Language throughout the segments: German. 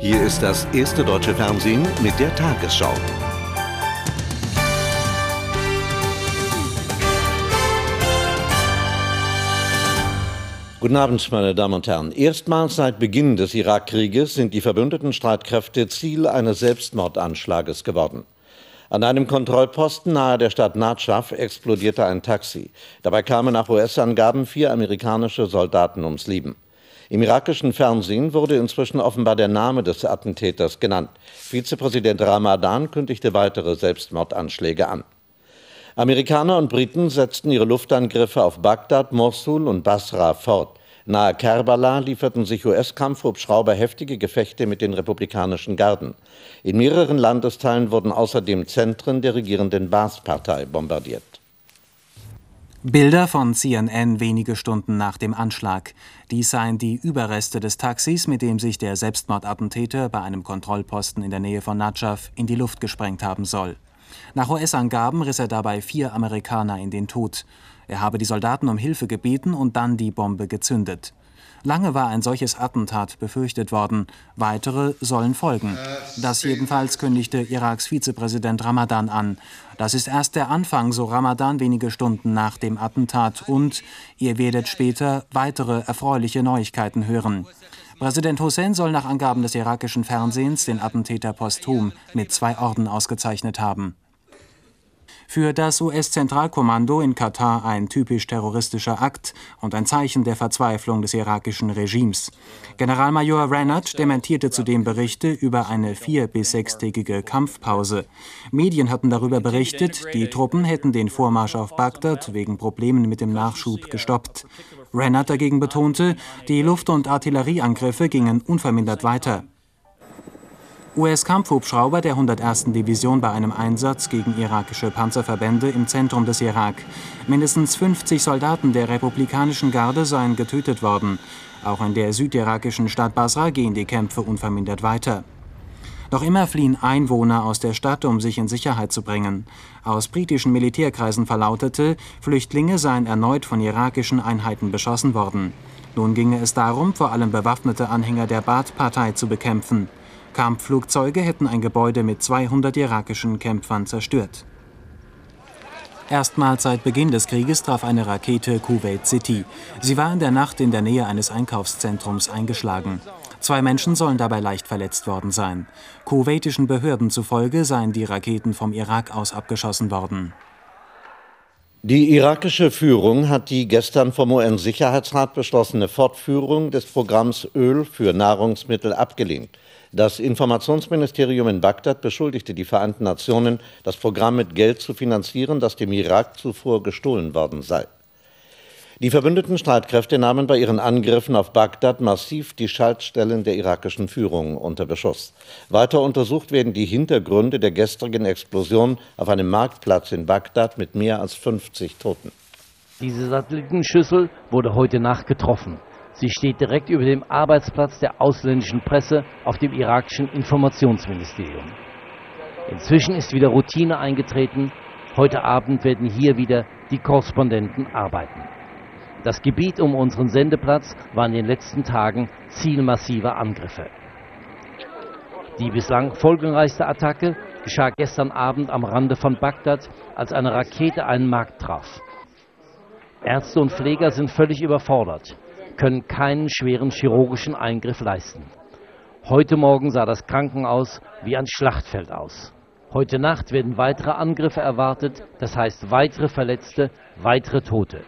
Hier ist das erste deutsche Fernsehen mit der Tagesschau. Guten Abend, meine Damen und Herren. Erstmals seit Beginn des Irakkrieges sind die verbündeten Streitkräfte Ziel eines Selbstmordanschlages geworden. An einem Kontrollposten nahe der Stadt Nadschaf explodierte ein Taxi. Dabei kamen nach US-Angaben vier amerikanische Soldaten ums Leben. Im irakischen Fernsehen wurde inzwischen offenbar der Name des Attentäters genannt. Vizepräsident Ramadan kündigte weitere Selbstmordanschläge an. Amerikaner und Briten setzten ihre Luftangriffe auf Bagdad, Mosul und Basra fort. Nahe Kerbala lieferten sich US-Kampfhubschrauber heftige Gefechte mit den republikanischen Garden. In mehreren Landesteilen wurden außerdem Zentren der regierenden Baas-Partei bombardiert. Bilder von CNN wenige Stunden nach dem Anschlag. Dies seien die Überreste des Taxis, mit dem sich der Selbstmordattentäter bei einem Kontrollposten in der Nähe von Nadschaf in die Luft gesprengt haben soll. Nach US-Angaben riss er dabei vier Amerikaner in den Tod. Er habe die Soldaten um Hilfe gebeten und dann die Bombe gezündet. Lange war ein solches Attentat befürchtet worden. Weitere sollen folgen. Das jedenfalls kündigte Iraks Vizepräsident Ramadan an. Das ist erst der Anfang, so Ramadan wenige Stunden nach dem Attentat. Und ihr werdet später weitere erfreuliche Neuigkeiten hören. Präsident Hussein soll nach Angaben des irakischen Fernsehens den Attentäter posthum mit zwei Orden ausgezeichnet haben. Für das US-Zentralkommando in Katar ein typisch terroristischer Akt und ein Zeichen der Verzweiflung des irakischen Regimes. Generalmajor Rannert dementierte zudem Berichte über eine vier- bis sechstägige Kampfpause. Medien hatten darüber berichtet, die Truppen hätten den Vormarsch auf Bagdad wegen Problemen mit dem Nachschub gestoppt. Rannert dagegen betonte, die Luft- und Artillerieangriffe gingen unvermindert weiter. US-Kampfhubschrauber der 101. Division bei einem Einsatz gegen irakische Panzerverbände im Zentrum des Irak. Mindestens 50 Soldaten der republikanischen Garde seien getötet worden. Auch in der südirakischen Stadt Basra gehen die Kämpfe unvermindert weiter. Noch immer fliehen Einwohner aus der Stadt, um sich in Sicherheit zu bringen. Aus britischen Militärkreisen verlautete, Flüchtlinge seien erneut von irakischen Einheiten beschossen worden. Nun ginge es darum, vor allem bewaffnete Anhänger der Baath-Partei zu bekämpfen. Kampfflugzeuge hätten ein Gebäude mit 200 irakischen Kämpfern zerstört. Erstmals seit Beginn des Krieges traf eine Rakete Kuwait City. Sie war in der Nacht in der Nähe eines Einkaufszentrums eingeschlagen. Zwei Menschen sollen dabei leicht verletzt worden sein. Kuwaitischen Behörden zufolge seien die Raketen vom Irak aus abgeschossen worden. Die irakische Führung hat die gestern vom UN-Sicherheitsrat beschlossene Fortführung des Programms Öl für Nahrungsmittel abgelehnt. Das Informationsministerium in Bagdad beschuldigte die Vereinten Nationen, das Programm mit Geld zu finanzieren, das dem Irak zuvor gestohlen worden sei. Die verbündeten Streitkräfte nahmen bei ihren Angriffen auf Bagdad massiv die Schaltstellen der irakischen Führung unter Beschuss. Weiter untersucht werden die Hintergründe der gestrigen Explosion auf einem Marktplatz in Bagdad mit mehr als 50 Toten. Diese Satellitenschüssel wurde heute Nacht getroffen. Sie steht direkt über dem Arbeitsplatz der ausländischen Presse auf dem irakischen Informationsministerium. Inzwischen ist wieder Routine eingetreten. Heute Abend werden hier wieder die Korrespondenten arbeiten. Das Gebiet um unseren Sendeplatz war in den letzten Tagen Ziel massiver Angriffe. Die bislang folgenreichste Attacke geschah gestern Abend am Rande von Bagdad, als eine Rakete einen Markt traf. Ärzte und Pfleger sind völlig überfordert können keinen schweren chirurgischen Eingriff leisten. Heute Morgen sah das Krankenhaus wie ein Schlachtfeld aus. Heute Nacht werden weitere Angriffe erwartet, das heißt weitere Verletzte, weitere Tote.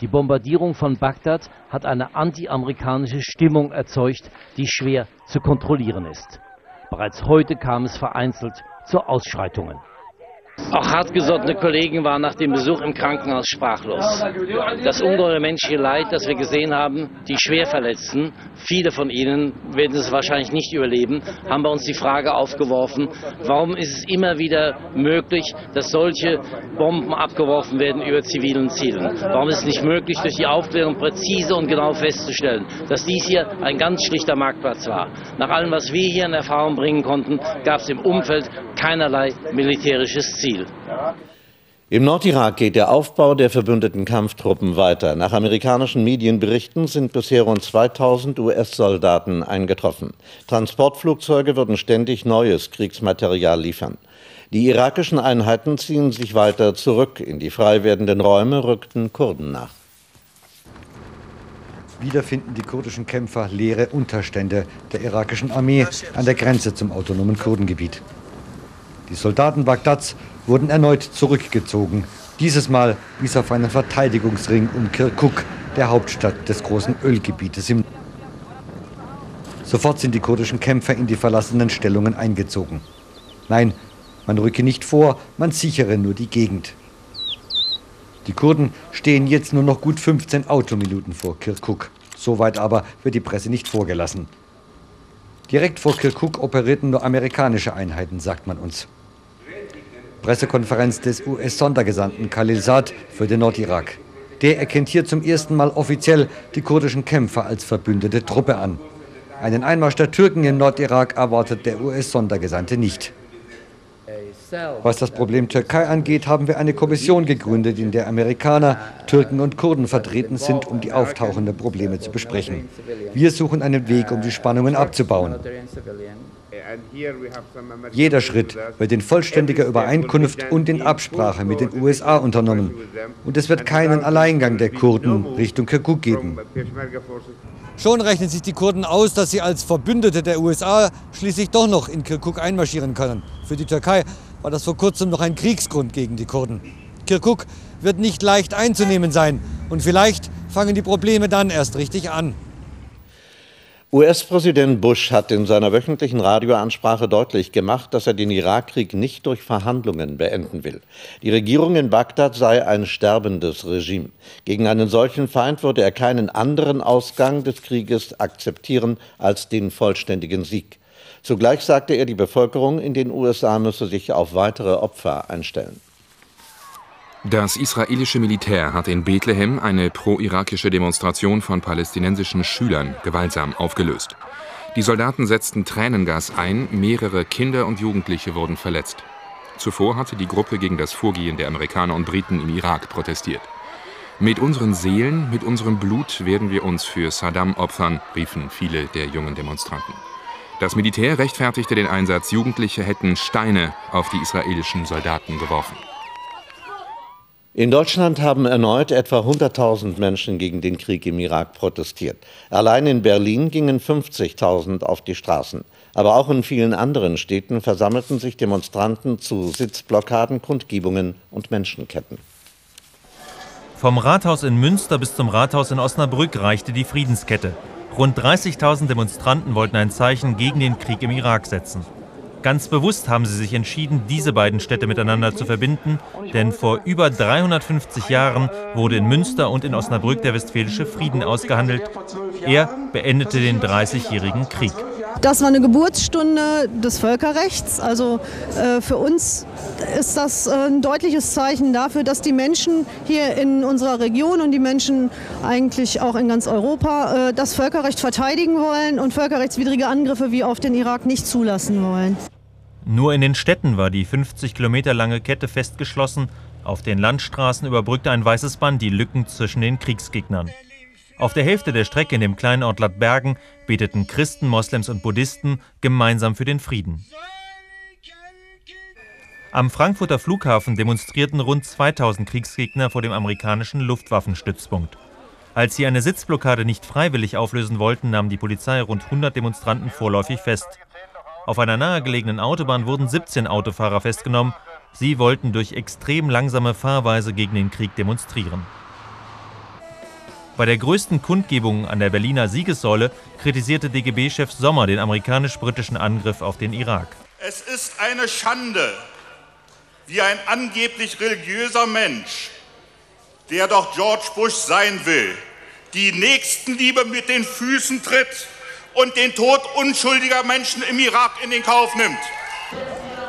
Die Bombardierung von Bagdad hat eine anti-amerikanische Stimmung erzeugt, die schwer zu kontrollieren ist. Bereits heute kam es vereinzelt zu Ausschreitungen. Auch hartgesottene Kollegen waren nach dem Besuch im Krankenhaus sprachlos. Das ungeheure menschliche Leid, das wir gesehen haben, die Schwerverletzten, viele von ihnen werden es wahrscheinlich nicht überleben, haben bei uns die Frage aufgeworfen, warum ist es immer wieder möglich, dass solche Bomben abgeworfen werden über zivilen Zielen? Warum ist es nicht möglich, durch die Aufklärung präzise und genau festzustellen, dass dies hier ein ganz schlichter Marktplatz war? Nach allem, was wir hier in Erfahrung bringen konnten, gab es im Umfeld keinerlei militärisches Ziel. Im Nordirak geht der Aufbau der verbündeten Kampftruppen weiter. Nach amerikanischen Medienberichten sind bisher rund 2000 US-Soldaten eingetroffen. Transportflugzeuge würden ständig neues Kriegsmaterial liefern. Die irakischen Einheiten ziehen sich weiter zurück. In die frei werdenden Räume rückten Kurden nach. Wieder finden die kurdischen Kämpfer leere Unterstände der irakischen Armee an der Grenze zum autonomen Kurdengebiet. Die Soldaten Bagdads wurden erneut zurückgezogen. Dieses Mal bis auf einen Verteidigungsring um Kirkuk, der Hauptstadt des großen Ölgebietes im Sofort sind die kurdischen Kämpfer in die verlassenen Stellungen eingezogen. Nein, man rücke nicht vor, man sichere nur die Gegend. Die Kurden stehen jetzt nur noch gut 15 Autominuten vor Kirkuk. Soweit aber wird die Presse nicht vorgelassen. Direkt vor Kirkuk operierten nur amerikanische Einheiten, sagt man uns. Pressekonferenz des US-Sondergesandten Khalil Saad für den Nordirak. Der erkennt hier zum ersten Mal offiziell die kurdischen Kämpfer als verbündete Truppe an. Einen Einmarsch der Türken im Nordirak erwartet der US-Sondergesandte nicht. Was das Problem Türkei angeht, haben wir eine Kommission gegründet, in der Amerikaner, Türken und Kurden vertreten sind, um die auftauchenden Probleme zu besprechen. Wir suchen einen Weg, um die Spannungen abzubauen. Jeder Schritt wird in vollständiger Übereinkunft und in Absprache mit den USA unternommen. Und es wird keinen Alleingang der Kurden Richtung Kirkuk geben. Schon rechnen sich die Kurden aus, dass sie als Verbündete der USA schließlich doch noch in Kirkuk einmarschieren können. Für die Türkei war das vor kurzem noch ein Kriegsgrund gegen die Kurden. Kirkuk wird nicht leicht einzunehmen sein und vielleicht fangen die Probleme dann erst richtig an. US-Präsident Bush hat in seiner wöchentlichen Radioansprache deutlich gemacht, dass er den Irakkrieg nicht durch Verhandlungen beenden will. Die Regierung in Bagdad sei ein sterbendes Regime. Gegen einen solchen Feind würde er keinen anderen Ausgang des Krieges akzeptieren als den vollständigen Sieg. Zugleich sagte er, die Bevölkerung in den USA müsse sich auf weitere Opfer einstellen. Das israelische Militär hat in Bethlehem eine pro-irakische Demonstration von palästinensischen Schülern gewaltsam aufgelöst. Die Soldaten setzten Tränengas ein, mehrere Kinder und Jugendliche wurden verletzt. Zuvor hatte die Gruppe gegen das Vorgehen der Amerikaner und Briten im Irak protestiert. Mit unseren Seelen, mit unserem Blut werden wir uns für Saddam opfern, riefen viele der jungen Demonstranten. Das Militär rechtfertigte den Einsatz, Jugendliche hätten Steine auf die israelischen Soldaten geworfen. In Deutschland haben erneut etwa 100.000 Menschen gegen den Krieg im Irak protestiert. Allein in Berlin gingen 50.000 auf die Straßen. Aber auch in vielen anderen Städten versammelten sich Demonstranten zu Sitzblockaden, Kundgebungen und Menschenketten. Vom Rathaus in Münster bis zum Rathaus in Osnabrück reichte die Friedenskette. Rund 30.000 Demonstranten wollten ein Zeichen gegen den Krieg im Irak setzen. Ganz bewusst haben sie sich entschieden, diese beiden Städte miteinander zu verbinden, denn vor über 350 Jahren wurde in Münster und in Osnabrück der Westfälische Frieden ausgehandelt. Er beendete den Dreißigjährigen Krieg. Das war eine Geburtsstunde des Völkerrechts. Also äh, für uns ist das äh, ein deutliches Zeichen dafür, dass die Menschen hier in unserer Region und die Menschen eigentlich auch in ganz Europa äh, das Völkerrecht verteidigen wollen und völkerrechtswidrige Angriffe wie auf den Irak nicht zulassen wollen. Nur in den Städten war die 50 Kilometer lange Kette festgeschlossen. Auf den Landstraßen überbrückte ein weißes Band die Lücken zwischen den Kriegsgegnern. Auf der Hälfte der Strecke in dem kleinen Ort Ladbergen beteten Christen, Moslems und Buddhisten gemeinsam für den Frieden. Am Frankfurter Flughafen demonstrierten rund 2000 Kriegsgegner vor dem amerikanischen Luftwaffenstützpunkt. Als sie eine Sitzblockade nicht freiwillig auflösen wollten, nahm die Polizei rund 100 Demonstranten vorläufig fest. Auf einer nahegelegenen Autobahn wurden 17 Autofahrer festgenommen. Sie wollten durch extrem langsame Fahrweise gegen den Krieg demonstrieren. Bei der größten Kundgebung an der Berliner Siegessäule kritisierte DGB-Chef Sommer den amerikanisch-britischen Angriff auf den Irak. Es ist eine Schande, wie ein angeblich religiöser Mensch, der doch George Bush sein will, die Nächstenliebe mit den Füßen tritt und den Tod unschuldiger Menschen im Irak in den Kauf nimmt.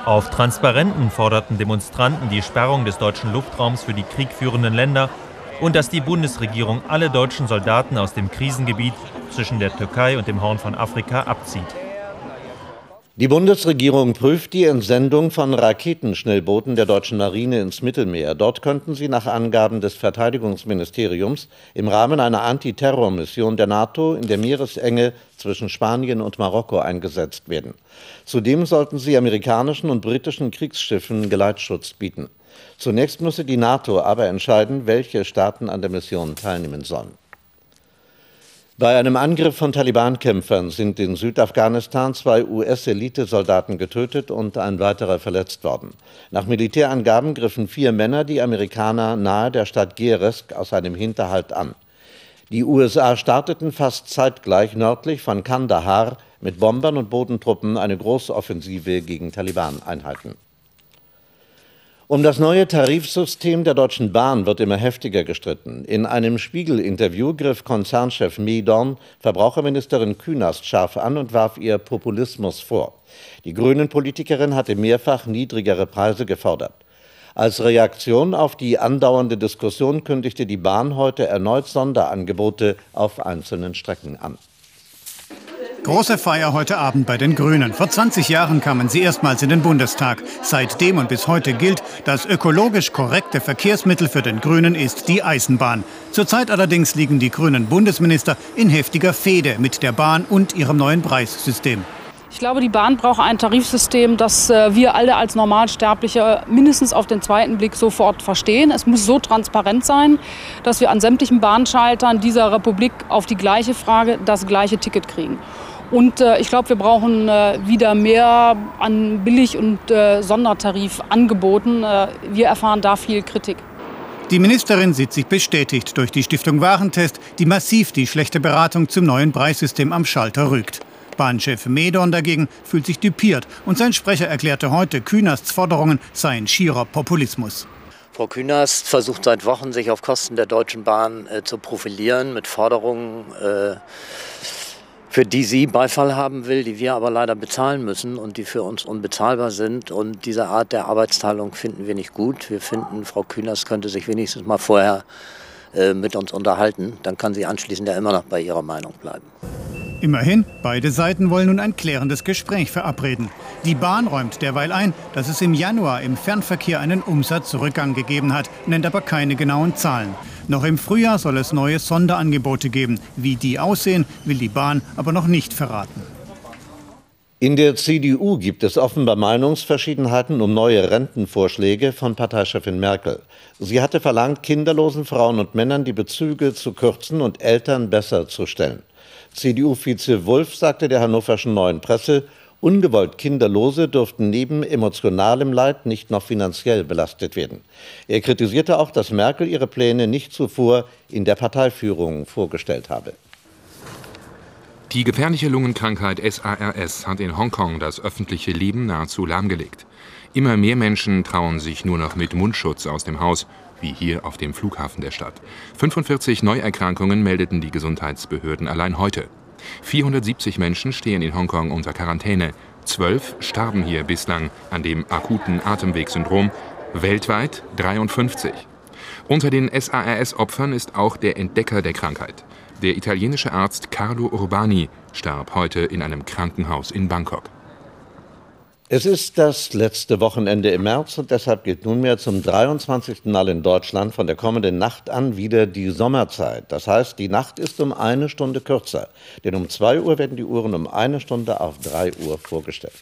Auf Transparenten forderten Demonstranten die Sperrung des deutschen Luftraums für die kriegführenden Länder und dass die Bundesregierung alle deutschen Soldaten aus dem Krisengebiet zwischen der Türkei und dem Horn von Afrika abzieht. Die Bundesregierung prüft die Entsendung von Raketenschnellbooten der deutschen Marine ins Mittelmeer. Dort könnten sie nach Angaben des Verteidigungsministeriums im Rahmen einer Antiterrormission der NATO in der Meeresenge zwischen Spanien und Marokko eingesetzt werden. Zudem sollten sie amerikanischen und britischen Kriegsschiffen Geleitschutz bieten. Zunächst müsse die NATO aber entscheiden, welche Staaten an der Mission teilnehmen sollen. Bei einem Angriff von Taliban-Kämpfern sind in Südafghanistan zwei US-Elitesoldaten getötet und ein weiterer verletzt worden. Nach Militärangaben griffen vier Männer die Amerikaner nahe der Stadt Geresk aus einem Hinterhalt an. Die USA starteten fast zeitgleich nördlich von Kandahar mit Bombern und Bodentruppen eine große Offensive gegen Taliban-Einheiten. Um das neue Tarifsystem der Deutschen Bahn wird immer heftiger gestritten. In einem Spiegel-Interview griff Konzernchef Medorn Verbraucherministerin Künast scharf an und warf ihr Populismus vor. Die Grünen-Politikerin hatte mehrfach niedrigere Preise gefordert. Als Reaktion auf die andauernde Diskussion kündigte die Bahn heute erneut Sonderangebote auf einzelnen Strecken an. Große Feier heute Abend bei den Grünen. Vor 20 Jahren kamen sie erstmals in den Bundestag. Seitdem und bis heute gilt, das ökologisch korrekte Verkehrsmittel für den Grünen ist die Eisenbahn. Zurzeit allerdings liegen die grünen Bundesminister in heftiger Fehde mit der Bahn und ihrem neuen Preissystem. Ich glaube, die Bahn braucht ein Tarifsystem, das äh, wir alle als Normalsterbliche mindestens auf den zweiten Blick sofort verstehen. Es muss so transparent sein, dass wir an sämtlichen Bahnschaltern dieser Republik auf die gleiche Frage das gleiche Ticket kriegen. Und äh, ich glaube, wir brauchen äh, wieder mehr an Billig- und äh, Sondertarifangeboten. Äh, wir erfahren da viel Kritik. Die Ministerin sieht sich bestätigt durch die Stiftung Warentest, die massiv die schlechte Beratung zum neuen Preissystem am Schalter rügt. Bahnchef Medorn dagegen fühlt sich düpiert und sein Sprecher erklärte heute, Kühnasts Forderungen seien schierer Populismus. Frau Künast versucht seit Wochen, sich auf Kosten der Deutschen Bahn äh, zu profilieren mit Forderungen, äh, für die sie Beifall haben will, die wir aber leider bezahlen müssen und die für uns unbezahlbar sind. Und diese Art der Arbeitsteilung finden wir nicht gut. Wir finden, Frau Kühners könnte sich wenigstens mal vorher äh, mit uns unterhalten. Dann kann sie anschließend ja immer noch bei ihrer Meinung bleiben. Immerhin, beide Seiten wollen nun ein klärendes Gespräch verabreden. Die Bahn räumt derweil ein, dass es im Januar im Fernverkehr einen Umsatzrückgang gegeben hat, nennt aber keine genauen Zahlen. Noch im Frühjahr soll es neue Sonderangebote geben. Wie die aussehen, will die Bahn aber noch nicht verraten. In der CDU gibt es offenbar Meinungsverschiedenheiten um neue Rentenvorschläge von Parteichefin Merkel. Sie hatte verlangt, kinderlosen Frauen und Männern die Bezüge zu kürzen und Eltern besser zu stellen. CDU-Vize Wulff sagte der Hannoverschen Neuen Presse, ungewollt Kinderlose dürften neben emotionalem Leid nicht noch finanziell belastet werden. Er kritisierte auch, dass Merkel ihre Pläne nicht zuvor in der Parteiführung vorgestellt habe. Die gefährliche Lungenkrankheit SARS hat in Hongkong das öffentliche Leben nahezu lahmgelegt. Immer mehr Menschen trauen sich nur noch mit Mundschutz aus dem Haus wie hier auf dem Flughafen der Stadt. 45 Neuerkrankungen meldeten die Gesundheitsbehörden allein heute. 470 Menschen stehen in Hongkong unter Quarantäne. Zwölf starben hier bislang an dem akuten Atemwegssyndrom, weltweit 53. Unter den SARS-Opfern ist auch der Entdecker der Krankheit. Der italienische Arzt Carlo Urbani starb heute in einem Krankenhaus in Bangkok. Es ist das letzte Wochenende im März und deshalb gilt nunmehr zum 23. Mal in Deutschland von der kommenden Nacht an wieder die Sommerzeit. Das heißt, die Nacht ist um eine Stunde kürzer, denn um 2 Uhr werden die Uhren um eine Stunde auf 3 Uhr vorgestellt.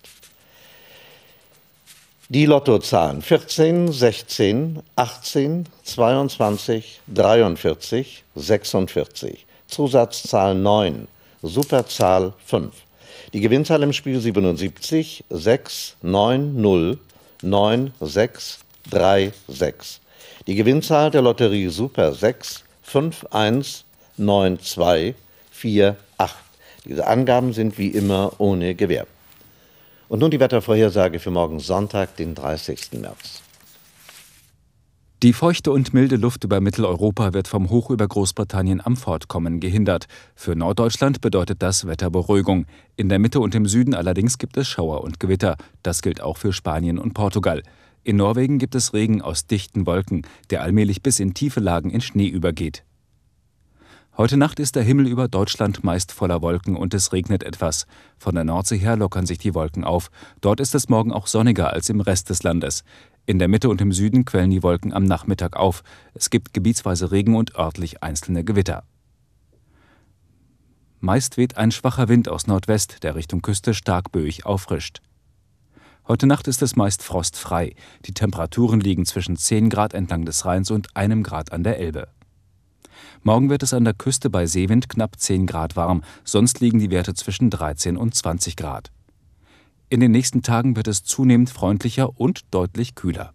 Die Lottozahlen 14, 16, 18, 22, 43, 46. Zusatzzahl 9, Superzahl 5. Die Gewinnzahl im Spiel 77 6 9 0 9 6 3 6. Die Gewinnzahl der Lotterie Super 6 5 1 9 2 4 8. Diese Angaben sind wie immer ohne Gewähr. Und nun die Wettervorhersage für morgen Sonntag, den 30. März. Die feuchte und milde Luft über Mitteleuropa wird vom Hoch über Großbritannien am Fortkommen gehindert. Für Norddeutschland bedeutet das Wetterberuhigung. In der Mitte und im Süden allerdings gibt es Schauer und Gewitter. Das gilt auch für Spanien und Portugal. In Norwegen gibt es Regen aus dichten Wolken, der allmählich bis in tiefe Lagen in Schnee übergeht. Heute Nacht ist der Himmel über Deutschland meist voller Wolken und es regnet etwas. Von der Nordsee her lockern sich die Wolken auf. Dort ist es morgen auch sonniger als im Rest des Landes. In der Mitte und im Süden quellen die Wolken am Nachmittag auf. Es gibt gebietsweise Regen und örtlich einzelne Gewitter. Meist weht ein schwacher Wind aus Nordwest, der Richtung Küste stark böig auffrischt. Heute Nacht ist es meist frostfrei. Die Temperaturen liegen zwischen 10 Grad entlang des Rheins und einem Grad an der Elbe. Morgen wird es an der Küste bei Seewind knapp 10 Grad warm, sonst liegen die Werte zwischen 13 und 20 Grad. In den nächsten Tagen wird es zunehmend freundlicher und deutlich kühler.